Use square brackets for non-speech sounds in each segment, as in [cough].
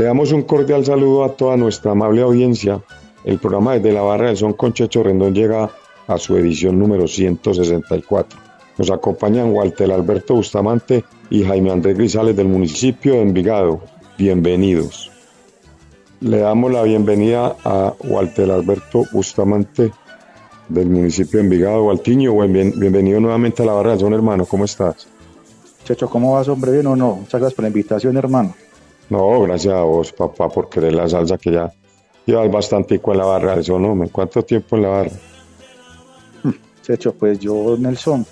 Le damos un cordial saludo a toda nuestra amable audiencia. El programa desde la Barra del Son con Checho Rendón llega a su edición número 164. Nos acompañan Walter Alberto Bustamante y Jaime Andrés Grisales del municipio de Envigado. Bienvenidos. Le damos la bienvenida a Walter Alberto Bustamante del municipio de Envigado, Waltiño. bienvenido nuevamente a la Barra del Son, hermano. ¿Cómo estás? Checho, ¿cómo vas, hombre? ¿Bien o no? Muchas gracias por la invitación, hermano. No, gracias a vos, papá, por querer la salsa que ya llevas bastante en la barra. Eso no, ¿cuánto tiempo en la barra? [laughs] Checho, pues yo, Nelson,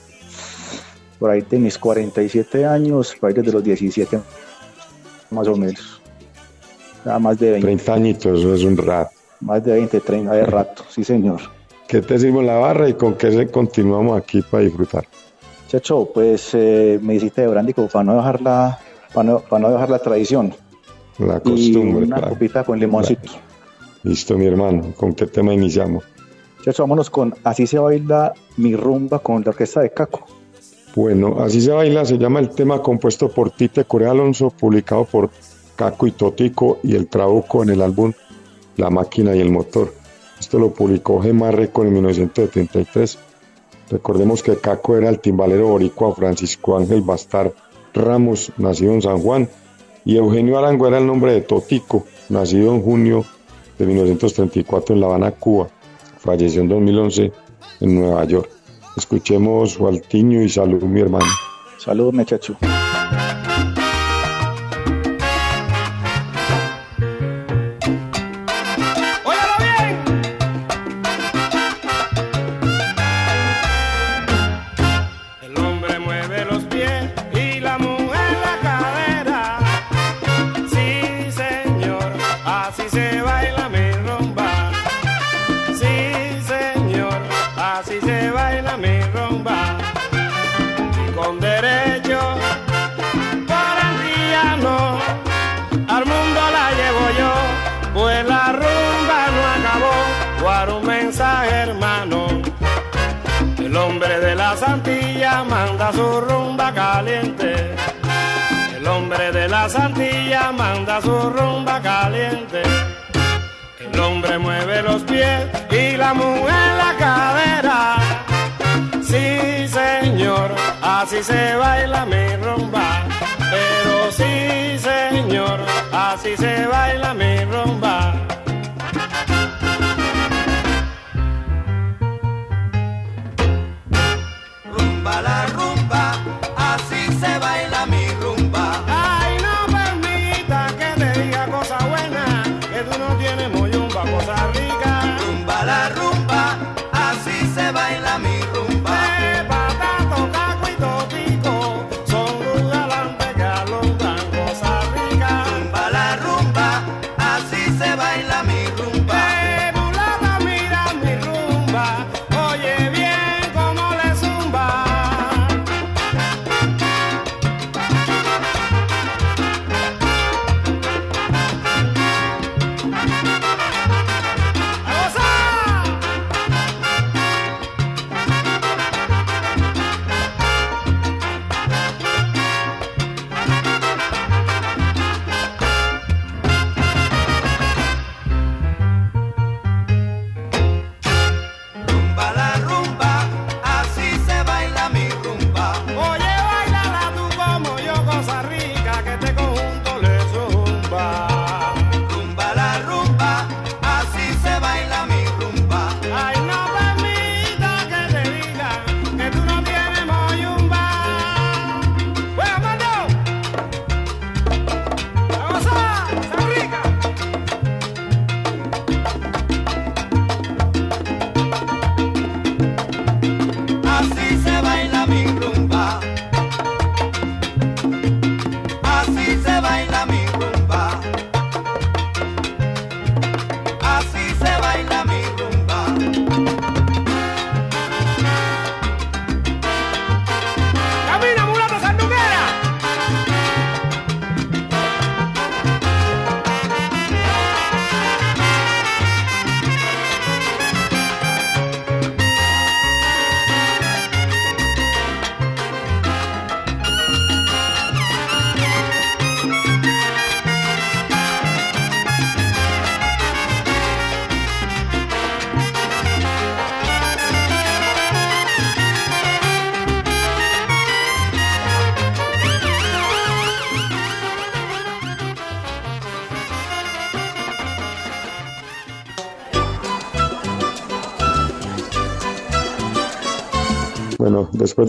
por ahí de mis 47 años, por ahí desde los 17, más o menos. Nada más de 20. 30 añitos, eso es un rato. Más de 20, 30 de rato, sí, señor. ¿Qué te sirvo en la barra y con qué continuamos aquí para disfrutar? Checho, pues eh, me hiciste de brandy para no dejar la, para no, para no dejar la tradición. La costumbre. Y una copita con limoncito. Listo, mi hermano. ¿Con qué tema iniciamos? Chacho, vámonos con Así se baila mi rumba con la orquesta de Caco. Bueno, Así se baila se llama el tema compuesto por Tite Corea Alonso, publicado por Caco y Totico y el Trabuco en el álbum La máquina y el motor. Esto lo publicó Gemma Record en 1973. Recordemos que Caco era el timbalero boricua Francisco Ángel Bastar Ramos, nacido en San Juan, y Eugenio Arango era el nombre de Totico, nacido en junio de 1934 en La Habana, Cuba. Falleció en 2011 en Nueva York. Escuchemos Waltiño y salud, mi hermano. Salud, muchacho. La santilla manda su rumba caliente. El hombre mueve los pies y la mujer la cadera. Sí, señor, así se baila mi rumba. Pero sí, señor, así se baila mi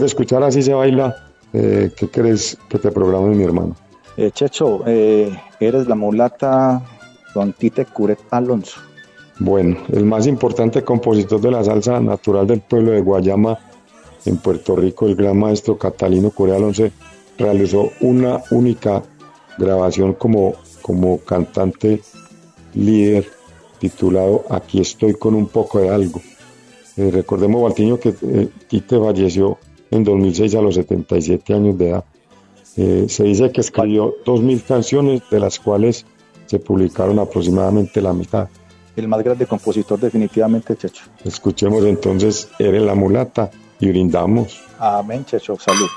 después de escuchar así se baila, eh, ¿qué crees que te programe mi hermano? Eh, Checho, eh, eres la mulata Don Tite Curet Alonso. Bueno, el más importante compositor de la salsa natural del pueblo de Guayama, en Puerto Rico, el gran maestro Catalino Curet Alonso, realizó una única grabación como, como cantante líder titulado Aquí estoy con un poco de algo. Eh, recordemos, Baltiño, que eh, Tite falleció en 2006 a los 77 años de edad. Eh, se dice que escribió 2.000 canciones, de las cuales se publicaron aproximadamente la mitad. El más grande compositor definitivamente, Checho. Escuchemos entonces Eres la mulata y brindamos. Amén, Checho. Salud.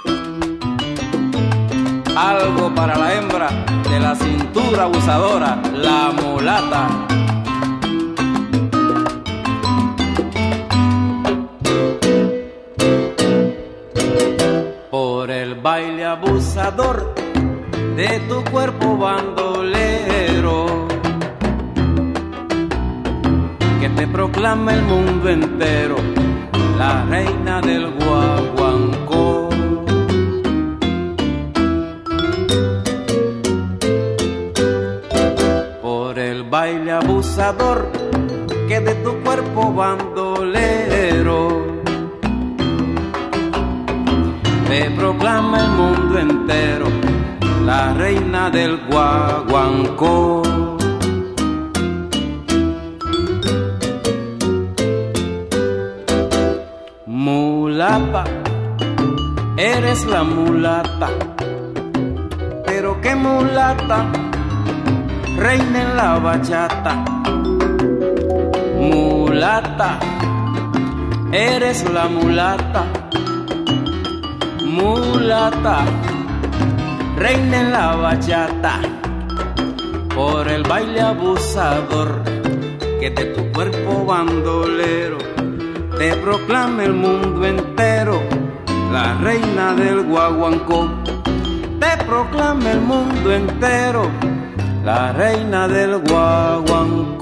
Algo para la hembra de la cintura abusadora, la mulata. Baile abusador de tu cuerpo bandolero, que te proclama el mundo entero, la reina del guaguancó. Por el baile abusador que de tu cuerpo bandolero te proclama el mundo entero, la reina del guaguancó. Mulata, eres la mulata, pero qué mulata, reina en la bachata. Mulata, eres la mulata mulata, reina en la bachata, por el baile abusador que de tu cuerpo bandolero te proclama el mundo entero, la reina del guaguancó, te proclama el mundo entero, la reina del guaguancó.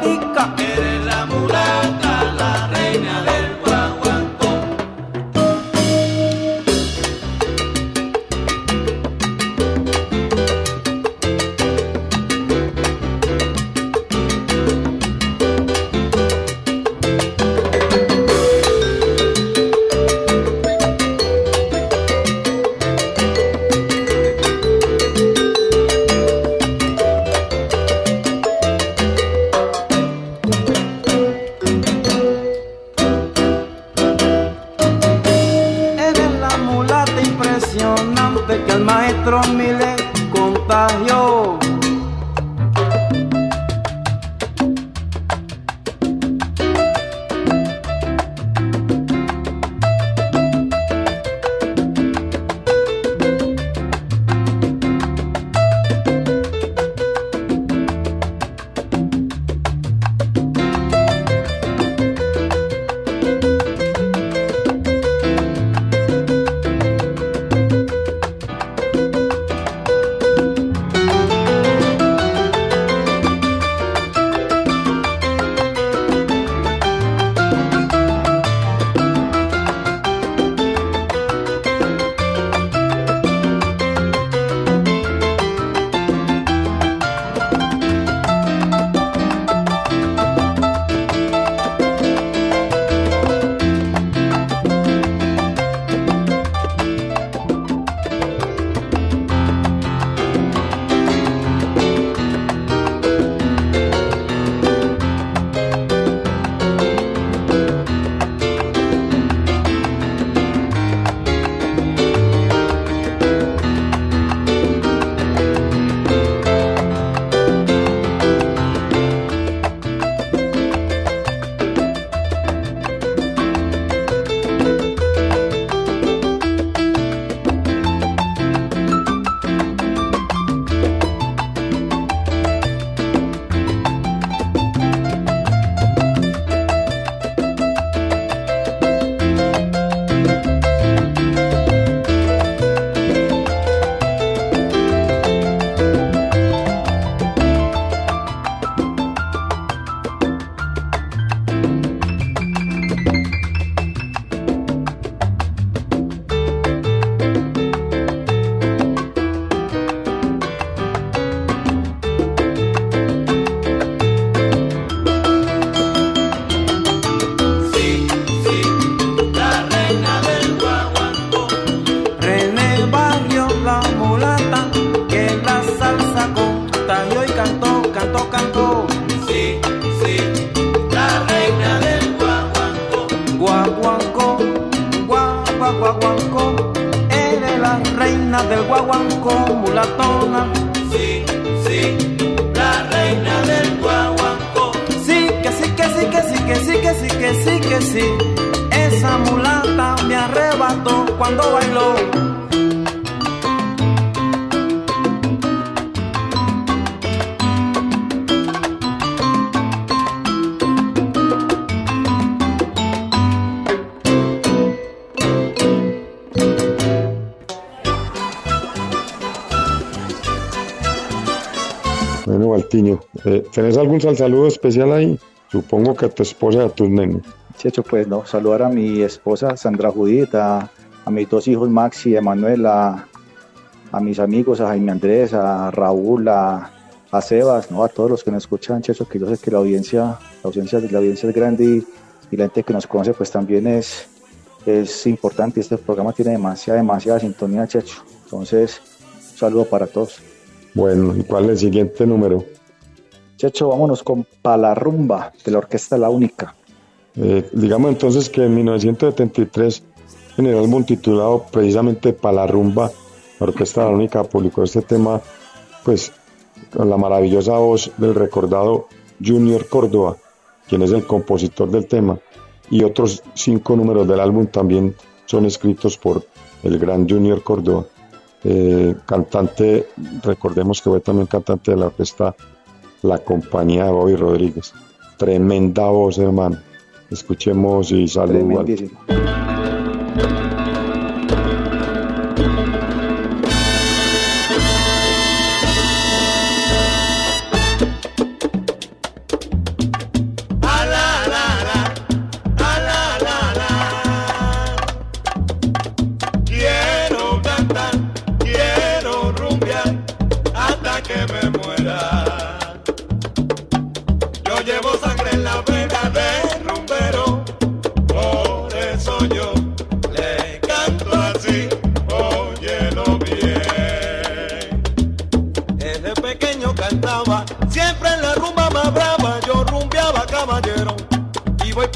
Mulata, cuando bailó. Eh, ¿Tenés algún saludo especial ahí? Supongo que a tu esposa y a tus nenes. Checho, pues no, saludar a mi esposa Sandra Judith, a, mis dos hijos Maxi y Emanuel, a, mis amigos, a Jaime Andrés, a Raúl, a, Sebas, ¿no? a todos los que nos escuchan, Checho, que yo sé que la audiencia, la audiencia, la audiencia es grande y, la gente que nos conoce pues también es, es importante. Este programa tiene demasiada, demasiada sintonía, Checho. Entonces, un saludo para todos. Bueno, ¿y cuál es el siguiente número? Checho, vámonos con Palarrumba de la Orquesta La Única. Eh, digamos entonces que en 1973, en el álbum titulado precisamente Palarrumba, la Orquesta La Única publicó este tema, pues con la maravillosa voz del recordado Junior Córdoba, quien es el compositor del tema, y otros cinco números del álbum también son escritos por el gran Junior Córdoba. Eh, cantante, recordemos que fue también cantante de la orquesta La Compañía de Bobby Rodríguez. Tremenda voz, hermano. Escuchemos y. Bueno,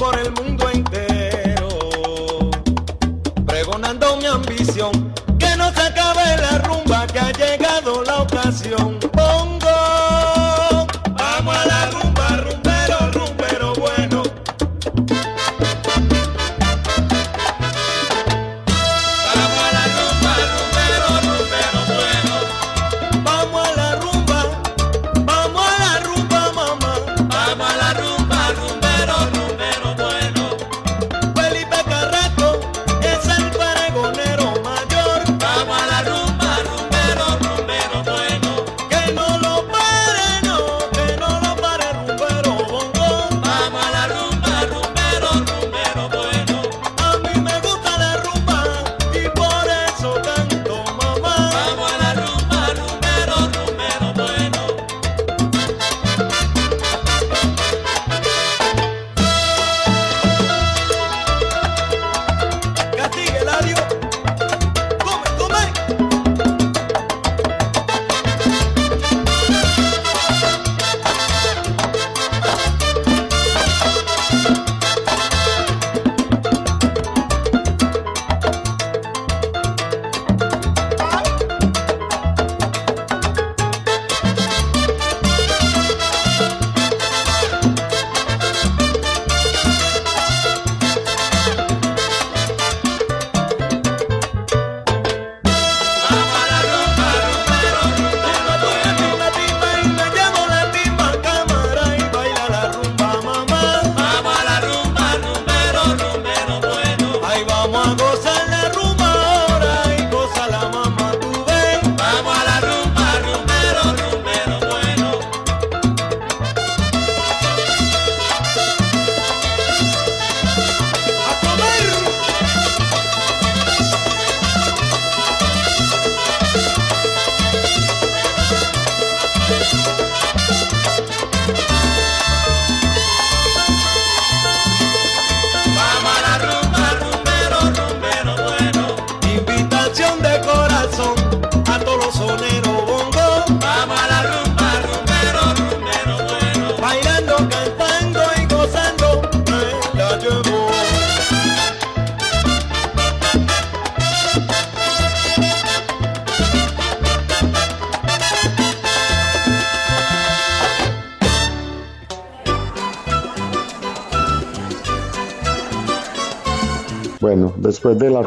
por el mundo.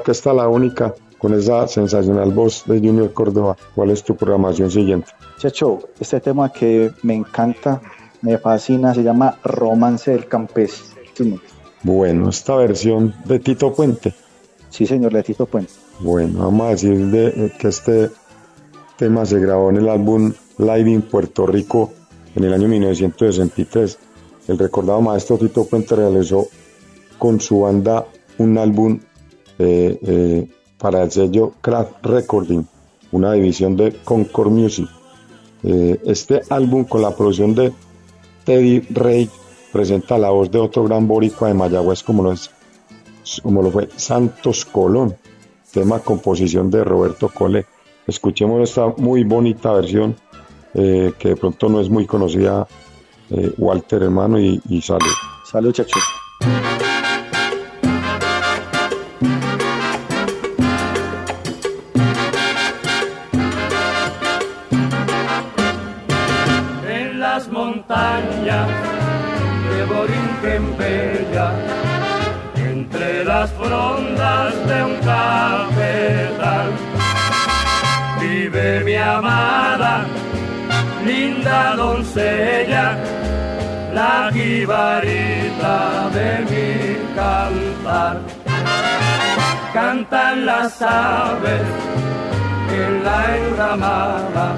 Orquesta La Única, con esa sensacional voz de Junior Córdoba, ¿cuál es tu programación siguiente? Checho, este tema que me encanta, me fascina, se llama Romance del Campesino. Bueno, esta versión de Tito Puente. Sí, señor, de Tito Puente. Bueno, vamos a decir de, eh, que este tema se grabó en el álbum Live in Puerto Rico en el año 1963. El recordado maestro Tito Puente realizó con su banda un álbum eh, eh, para el sello Craft Recording, una división de Concord Music. Eh, este álbum con la producción de Teddy Ray presenta la voz de otro gran boricua de Mayagüez como lo, es, como lo fue Santos Colón, tema composición de Roberto Cole. Escuchemos esta muy bonita versión que de pronto no es muy conocida, Walter hermano, y, y. Salud, chacho. De un cafetal, vive mi amada, linda doncella, la jibarita de mi cantar. Cantan las aves en la enramada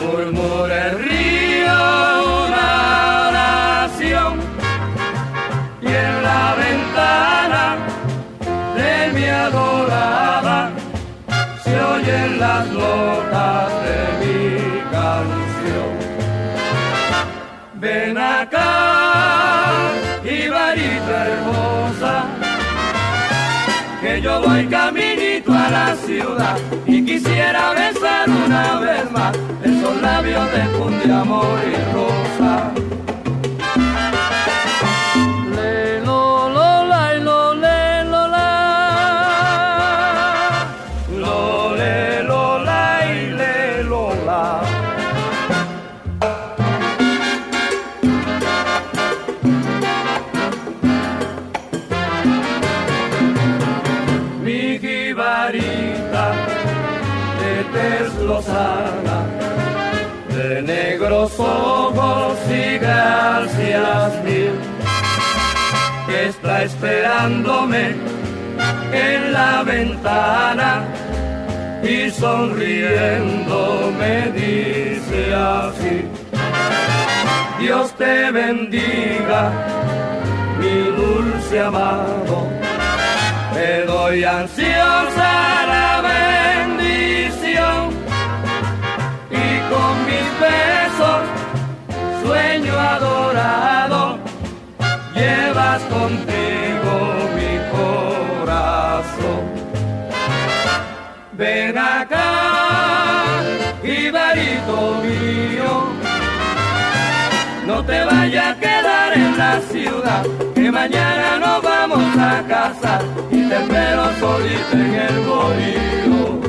murmura el río una oración y en la ventana de mi adorada se oyen las notas de mi canción. Ven acá, Ibarita hermosa, que yo voy caminito a la ciudad y quisiera besar una vez más esos labios de amor y rosa. Bendiga, mi dulce amado. Te doy ansiosa la bendición y con mis besos, sueño adorado, llevas contigo mi corazón. Ven acá, Ibarito mío, no te vayas a quedar en la ciudad, que mañana nos vamos a casar y te espero solita en el bohío.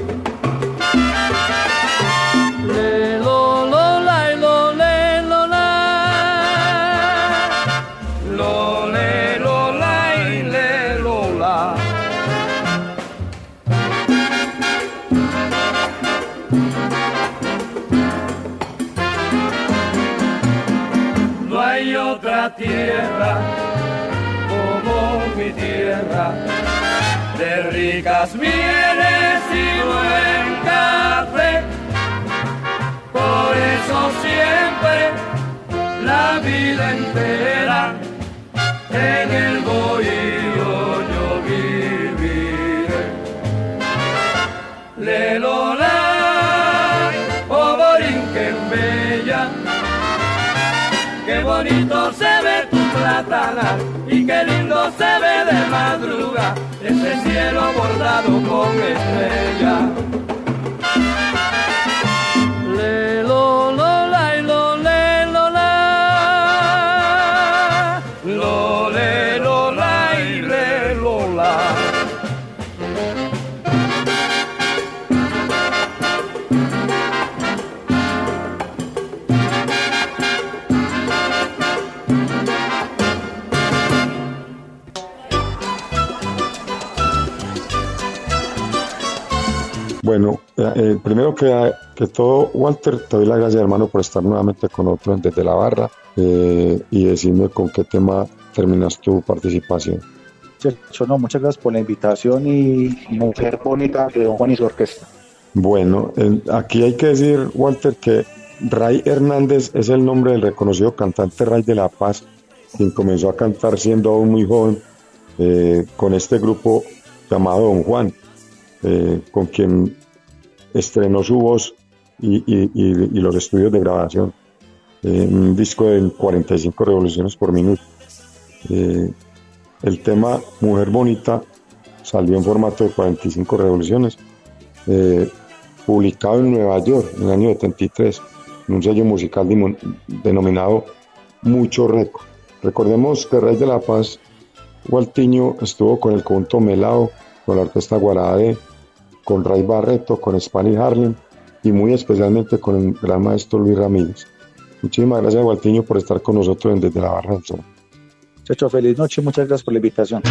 Mi tierra, de ricas mieles y buen café. Por eso siempre, la vida entera, en el bohío yo viviré. Le lo la, oh Borinquen bella, qué bonito se ve tu platana y qué lindo se ve de madruga ese cielo bordado con estrella. Eh, eh, primero que, que todo, Walter, te doy las gracias, hermano, por estar nuevamente con nosotros desde la barra eh, y decirme con qué tema terminas tu participación. no, muchas gracias por la invitación y mujer bonita de Don Juan y su orquesta. Bueno, aquí hay que decir, Walter, que Ray Hernández es el nombre del reconocido cantante Ray de la Paz, quien comenzó a cantar siendo aún muy joven con este grupo llamado Don Juan. Eh, con quien estrenó su voz y, los estudios de grabación. Eh, un disco de 45 revoluciones por minuto. Eh, el tema Mujer Bonita salió en formato de 45 revoluciones, publicado en Nueva York en el año 73, en un sello musical denominado Mucho Récord. Recordemos que Rey de la Paz, Gualtiño, estuvo con el conjunto Melao, con la orquesta Guarade, con Ray Barreto, con Spanish Harlem y muy especialmente con el gran maestro Luis Ramírez. Muchísimas gracias, Gualtiño, por estar con nosotros desde la Barra del Sol. Checho, feliz noche, muchas gracias por la invitación.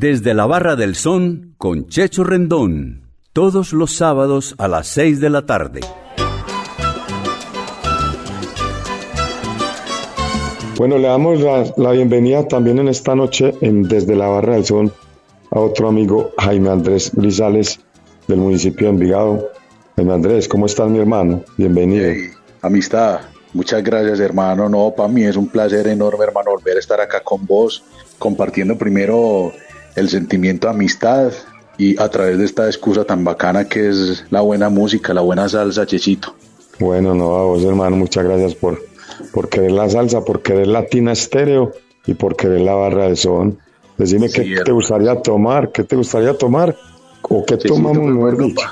Desde la Barra del Son con Checho Rendón, todos los sábados a las 6 de la tarde. Bueno, le damos la, bienvenida también en esta noche en Desde la Barra del Son a otro amigo, Jaime Andrés Grisales, del municipio de Envigado. Jaime Andrés, ¿cómo estás mi hermano? Bienvenido. amistad, muchas gracias hermano. No, para mí es un placer enorme hermano volver a estar acá con vos, compartiendo primero el sentimiento de amistad y a través de esta excusa tan bacana que es la buena música, la buena salsa, Chechito. Bueno, no, a vos hermano, muchas gracias por, por querer la salsa, por querer latina estéreo y por querer la barra de son. Decime qué te gustaría tomar, qué te gustaría tomar o qué tomamos, pues,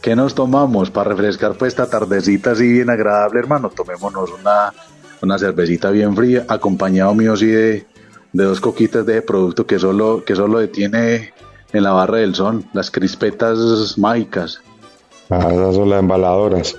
¿Qué nos tomamos para refrescar pues esta tardecita así bien agradable, hermano? Tomémonos una, una cervecita bien fría, acompañado mío sí de, de dos coquitas de producto que solo, que solo detiene en la barra del son, las crispetas mágicas. Ah, esas son las embaladoras.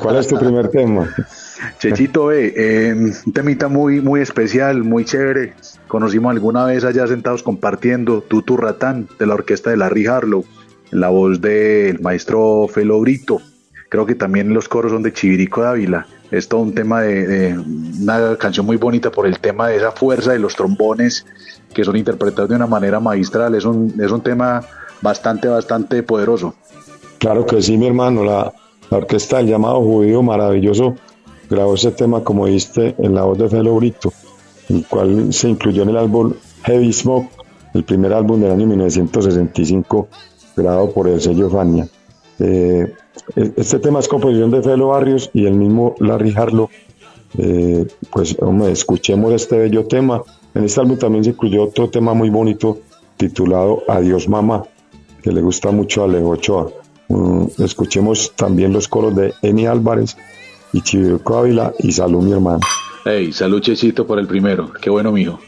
cuál es tu primer tema? [laughs] Chechito, eh, un temita muy, muy especial, muy chévere. Conocimos alguna vez allá sentados compartiendo Tutu Ratán de la orquesta de Larry Harlow, en la voz del maestro Felo Brito. Creo que también los coros son de Chivirico Dávila. Es todo un tema de, una canción muy bonita por el tema de esa fuerza de los trombones que son interpretados de una manera magistral. Es un, es un tema bastante, bastante poderoso. Claro que sí, mi hermano. La, orquesta del llamado judío maravilloso grabó ese tema, como viste, en la voz de Felo Brito, el cual se incluyó en el álbum Heavy Smoke, el primer álbum del año 1965, grabado por el sello Fania. Eh, este tema es composición de Felo Barrios y el mismo Larry Harlow. Eh, pues, hombre, escuchemos este bello tema. En este álbum también se incluyó otro tema muy bonito titulado Adiós Mamá, que le gusta mucho a Alejo. Mm, escuchemos también los coros de Emi Álvarez y Chiviruco Ávila y salud mi hermano. Hey, salud Checito por el primero, qué bueno mijo.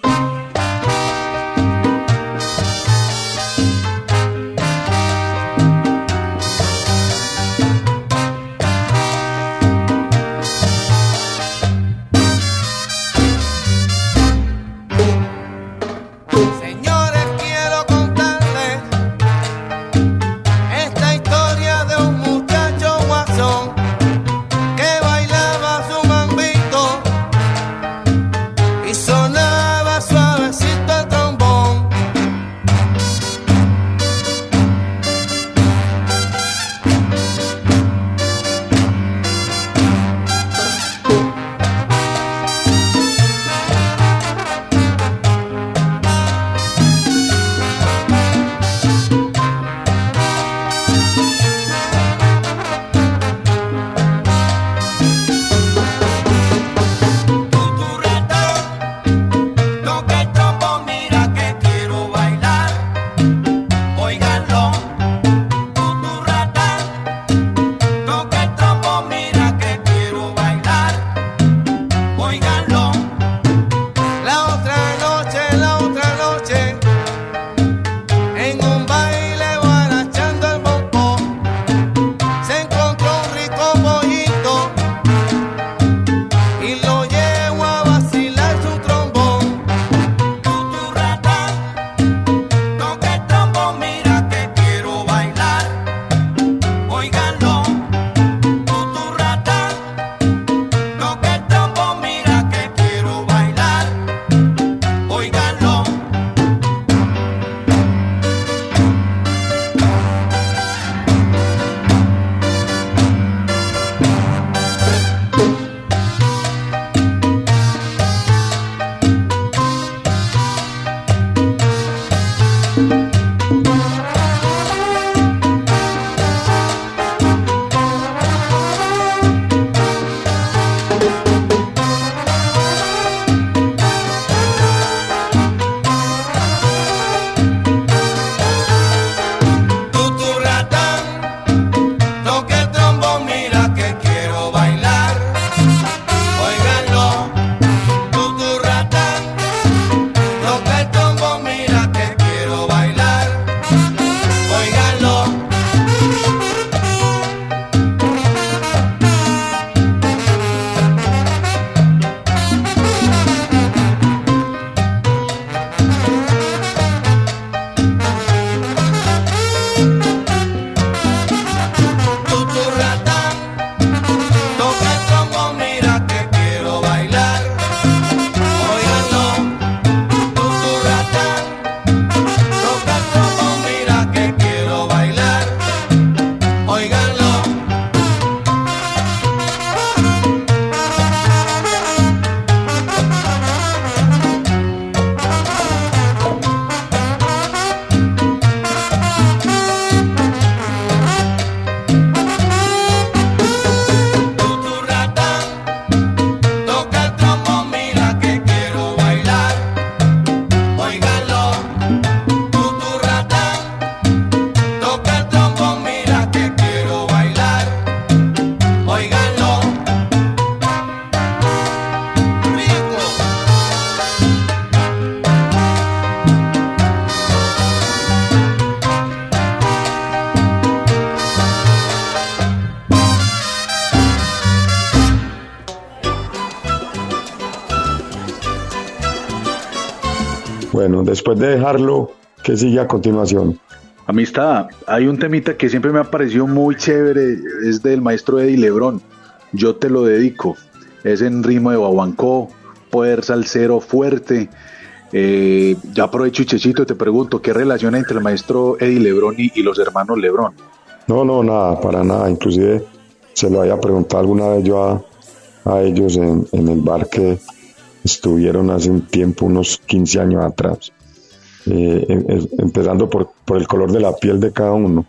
Después de dejarlo, ¿qué sigue a continuación? Amistad, hay un temita que siempre me ha parecido muy chévere, es del maestro Eddie Lebrón. Yo te lo dedico. Es en ritmo de Babancó, poder salsero fuerte. Eh, ya aprovecho y Chechito te pregunto, ¿qué relación hay entre el maestro Eddie Lebrón y, los hermanos Lebrón? No, no, nada, para nada. Inclusive se lo había preguntado alguna vez yo a, a ellos en, en, el bar que estuvieron hace un tiempo, unos 15 años atrás. Eh, em, em, empezando por, por, el color de la piel de cada uno.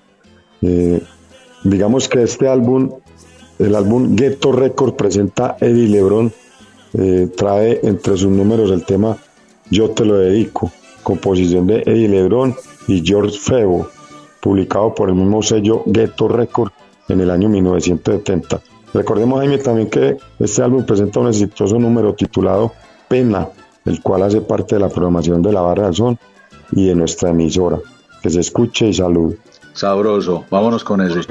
Eh, digamos que este álbum, el álbum Ghetto Record presenta Eddie Lebron, eh, trae entre sus números el tema Yo te lo dedico, composición de Eddie Lebron y George Febo, publicado por el mismo sello Ghetto Record en el año 1970. Recordemos, Jaime, también que este álbum presenta un exitoso número titulado Pena, el cual hace parte de la programación de la Barra del Son y de nuestra emisora. Que se escuche y salud. Sabroso, vámonos con ese.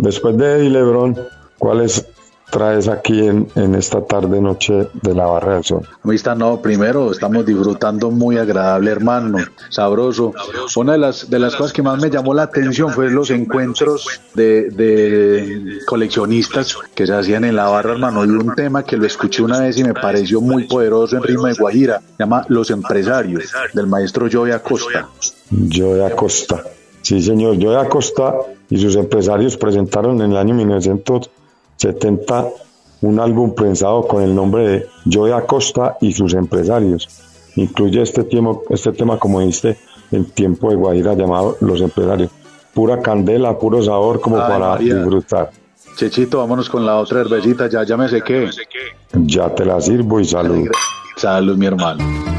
Después de Eddie Lebron, ¿cuáles traes aquí en, en esta tarde noche de la Barra del Sol? Amistad, no, primero estamos disfrutando muy agradable, hermano, sabroso. Una de las, de las cosas que más me llamó la atención fue los encuentros de, de coleccionistas que se hacían en la barra, hermano. Y un tema que lo escuché una vez y me pareció muy poderoso en ritmo de Guajira, se llama Los Empresarios, del maestro Joey Acosta. Joey Acosta. Sí, señor, Joey Acosta y sus empresarios presentaron en el año 1970 un álbum prensado con el nombre de Joey Acosta y sus empresarios. Incluye este tema, este tema como dice, el tiempo de Guajira llamado Los Empresarios. Pura candela, puro sabor como Ay, para María. disfrutar. Chechito, vámonos con la otra cervecita, ya, ya me sé qué. Ya te la sirvo y salud. Salud, mi hermano.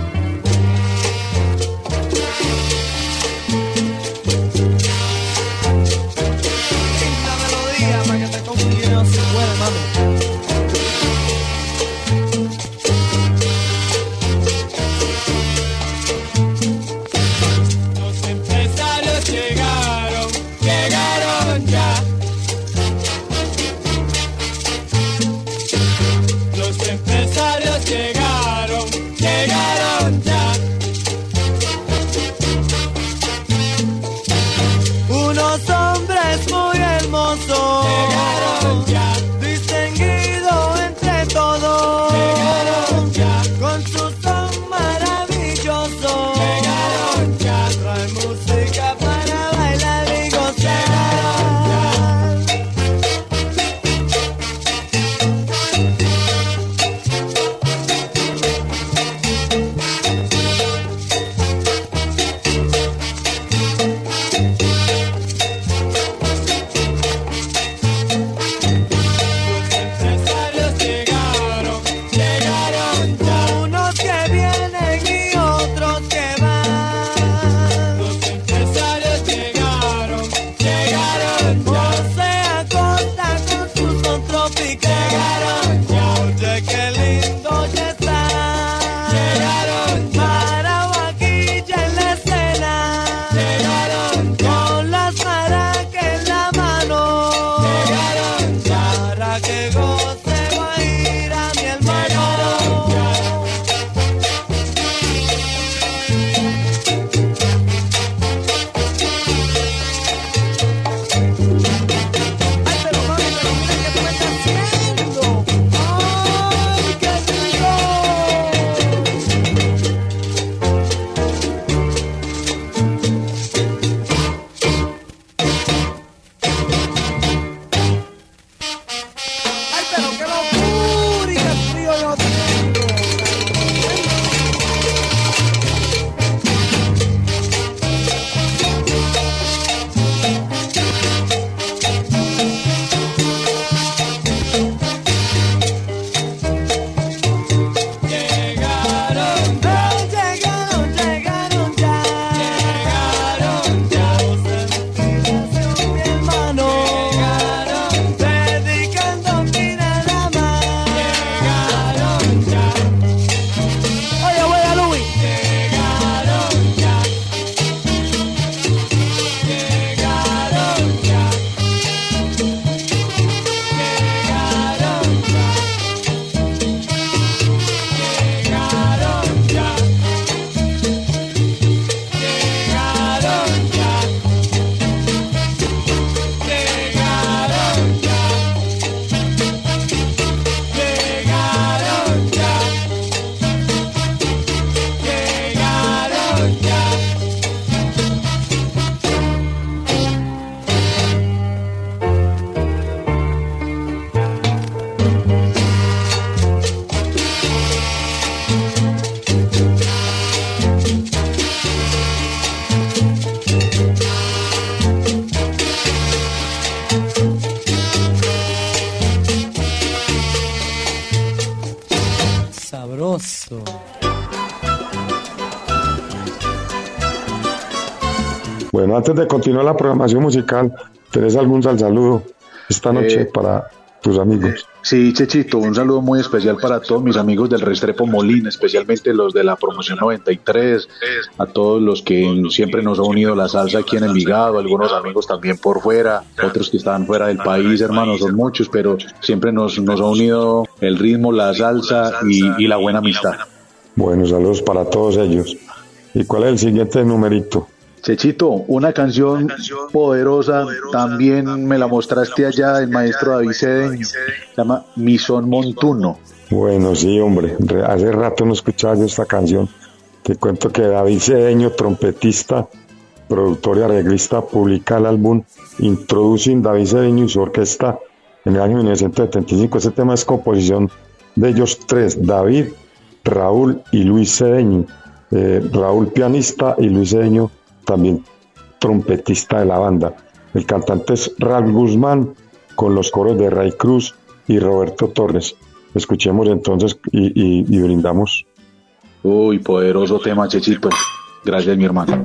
Continuar la programación musical, ¿tenés algún sal saludo esta noche Eh, para tus amigos. Sí, Chechito, un saludo muy especial para todos mis amigos del Restrepo Molina, especialmente los de la promoción 93, a todos los que siempre nos ha unido la salsa aquí en Envigado, algunos amigos también por fuera, otros que estaban fuera del país, hermanos, son muchos, pero siempre nos, nos ha unido el ritmo, la salsa y, y la buena amistad. Bueno, saludos para todos ellos. ¿Y cuál es el siguiente numerito? Chechito, una canción poderosa, también me la mostraste allá el maestro David Cedeño, se llama Mi Son Montuno. Bueno, sí, hombre, re- hace rato no escuchaba yo esta canción. Te cuento que David Cedeño, trompetista, productor y arreglista, publica el álbum Introducing David Cedeño y su orquesta en el año 1975. Este tema es composición de ellos tres, David, Raúl y Luis Cedeño. Eh, Raúl pianista y Luis Cedeño también trompetista de la banda. El cantante es Ralph Guzmán con los coros de Ray Cruz y Roberto Torres. Escuchemos entonces y, y- y brindamos. Uy, poderoso tema, Chechito. Gracias, mi hermano.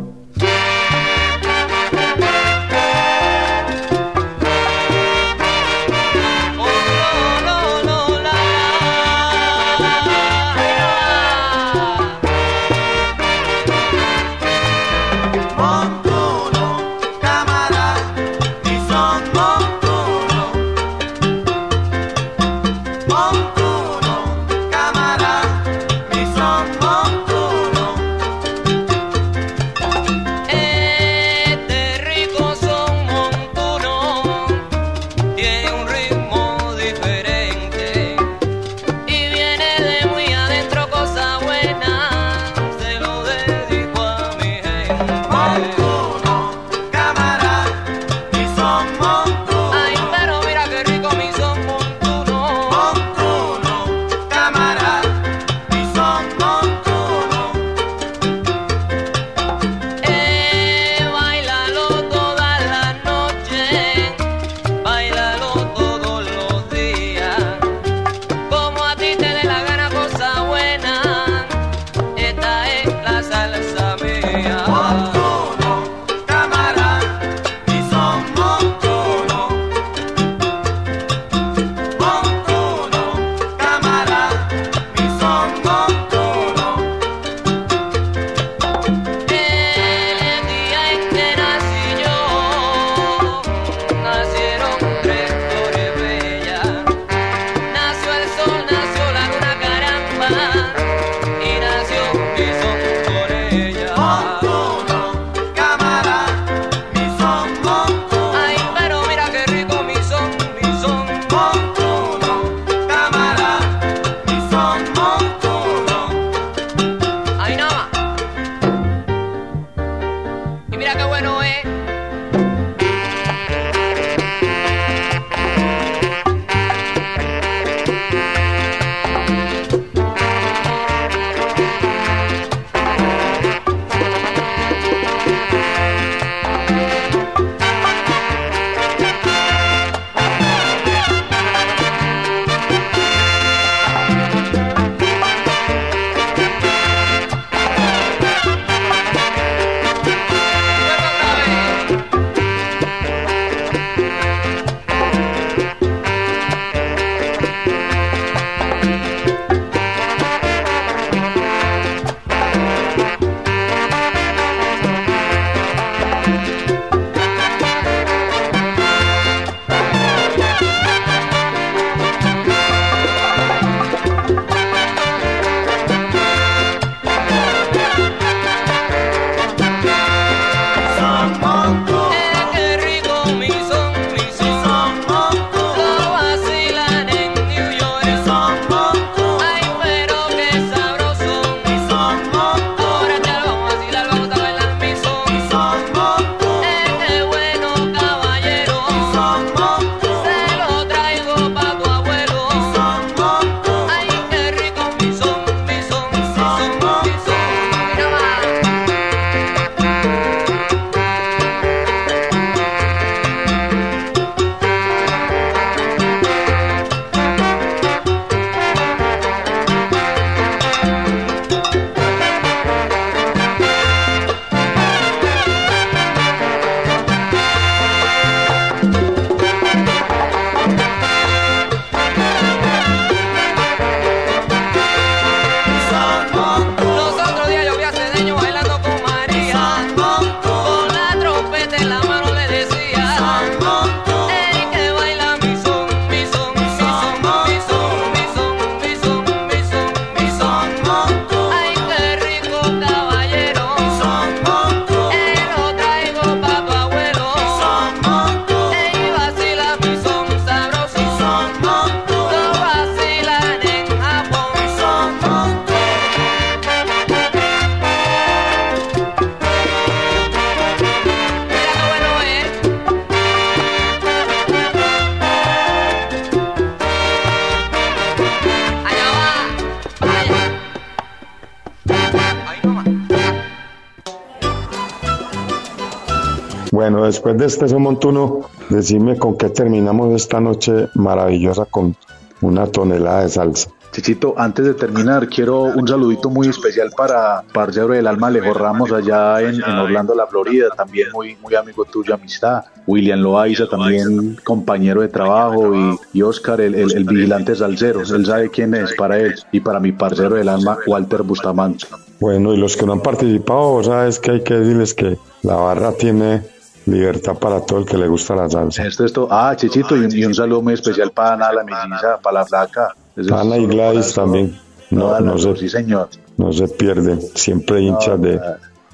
De este montuno, decime con qué terminamos esta noche maravillosa con una tonelada de salsa. Chichito, antes de terminar, quiero un saludito muy especial para Parcero del Alma Alejo Ramos allá en, Orlando, la Florida, también muy, muy amigo tuyo, amistad. William Loaiza, también compañero de trabajo, y, Oscar, el, el, vigilante salsero, él sabe quién es para él, y para mi parcero del alma, Walter Bustamante. Bueno, y los que no han participado, sabes que hay que decirles que la barra tiene libertad para todo el que le gusta la salsa. Esto, esto, ah, Chichito, y, un saludo muy especial para Ana, la melliza, para la flaca, Ana y Gladys también. No, no, se, sí, señor. no se pierden, siempre hinchas de,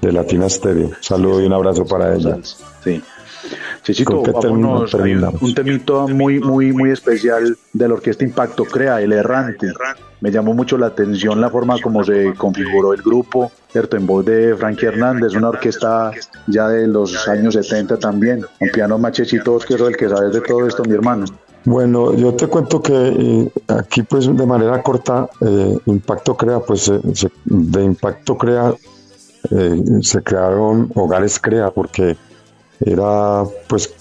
de Latina Stereo. Saludo y un abrazo para ellas. Sí. Chichito, vámonos, un, temito muy, muy, muy especial de la Orquesta Impacto Crea, El Errante. Me llamó mucho la atención la forma como se configuró el grupo, ¿cierto? En voz de Frankie Hernández, una orquesta ya de los años 70 también. Un piano machechito, que es el que sabes de todo esto, mi hermano. Bueno, yo te cuento que eh, aquí pues de manera corta, eh, Impacto Crea, pues de Impacto Crea eh, se crearon hogares Crea porque era pues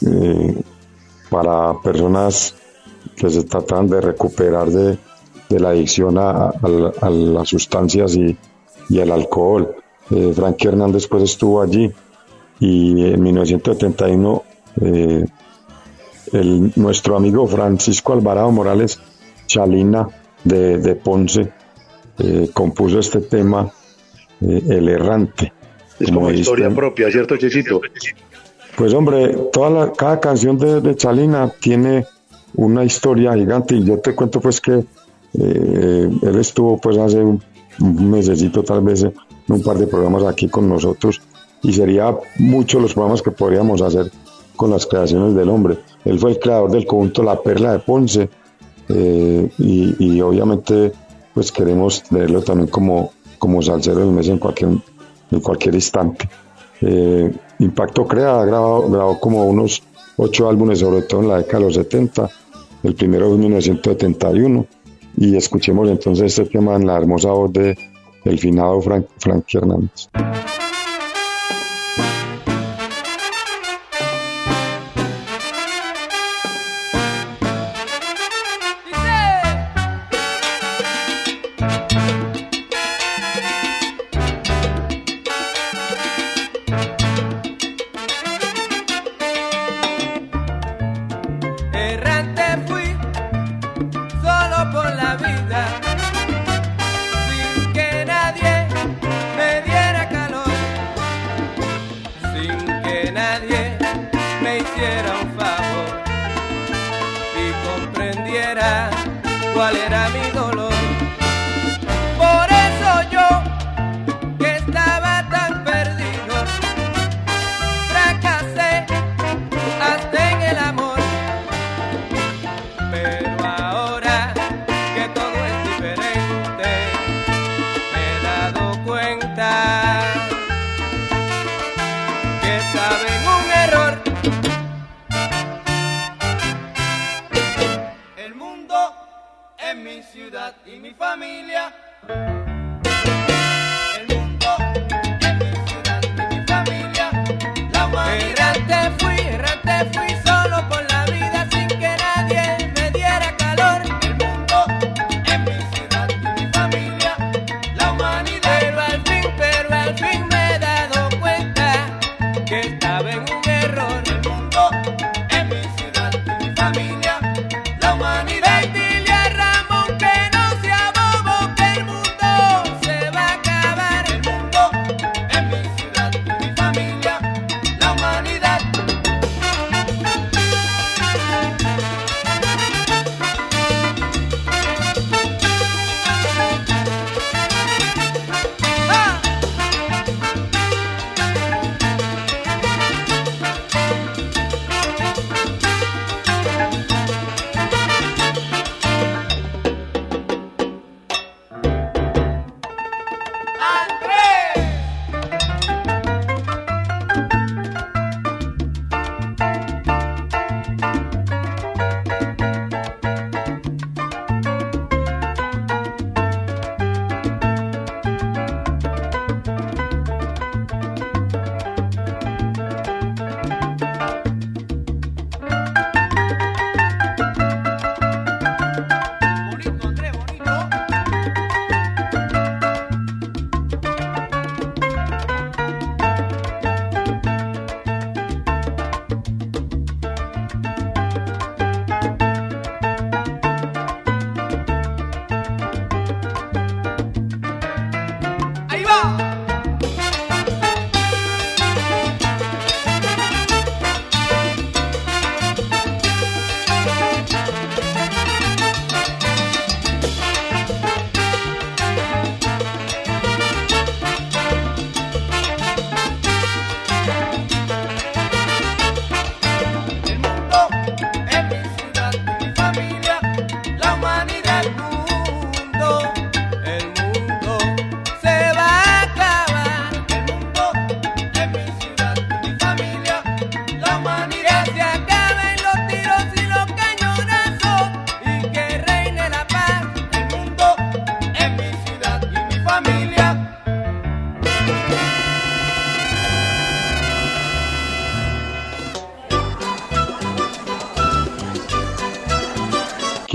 para personas que se tratan de recuperar de, la adicción a, las sustancias y, y al alcohol. Frankie Hernández pues estuvo allí y en 1971 el, nuestro amigo Francisco Alvarado Morales Chalina de, Ponce eh, compuso este tema, eh, El Errante. Es como, historia propia, ¿cierto, Chesito? Pues hombre, toda la, cada canción de, Chalina tiene una historia gigante y yo te cuento pues que eh, él estuvo pues hace un, un mesecito tal vez un par de programas aquí con nosotros y sería muchos los programas que podríamos hacer con las creaciones del hombre. Él fue el creador del conjunto La Perla de Ponce eh, y, obviamente pues queremos tenerlo también como, como salsero del mes en cualquier, en cualquier instante. Eh, Impacto Crea grabado, grabó como unos ocho álbumes, sobre todo en la década de los 70, el primero en 1971, y escuchemos entonces este tema en la hermosa voz de el finado Frank, Hernández.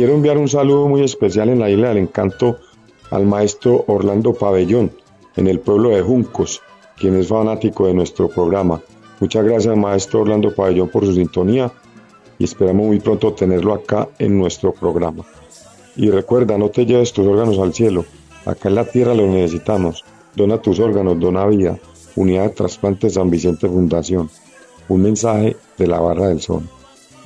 Quiero enviar un saludo muy especial en la Isla del Encanto al maestro Orlando Pabellón, en el pueblo de Juncos, quien es fanático de nuestro programa. Muchas gracias, maestro Orlando Pabellón, por su sintonía y esperamos muy pronto tenerlo acá en nuestro programa. Y recuerda, no te lleves tus órganos al cielo, acá en la tierra los necesitamos. Dona tus órganos, dona vida. Unidad de Trasplantes San Vicente Fundación. Un mensaje de la Barra del Sol.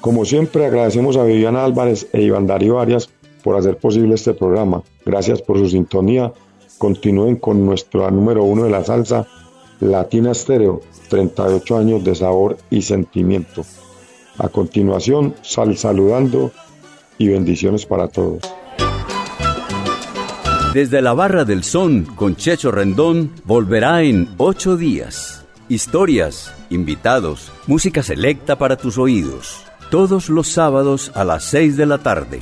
Como siempre, agradecemos a Viviana Álvarez e Iván Darío Arias por hacer posible este programa. Gracias por su sintonía. Continúen con nuestro número uno de la salsa, Latina Estéreo, 38 años de sabor y sentimiento. A continuación, sal saludando y bendiciones para todos. Desde la Barra del Son con Checho Rendón volverá en ocho días. Historias, invitados, música selecta para tus oídos. Todos los sábados a las seis de la tarde.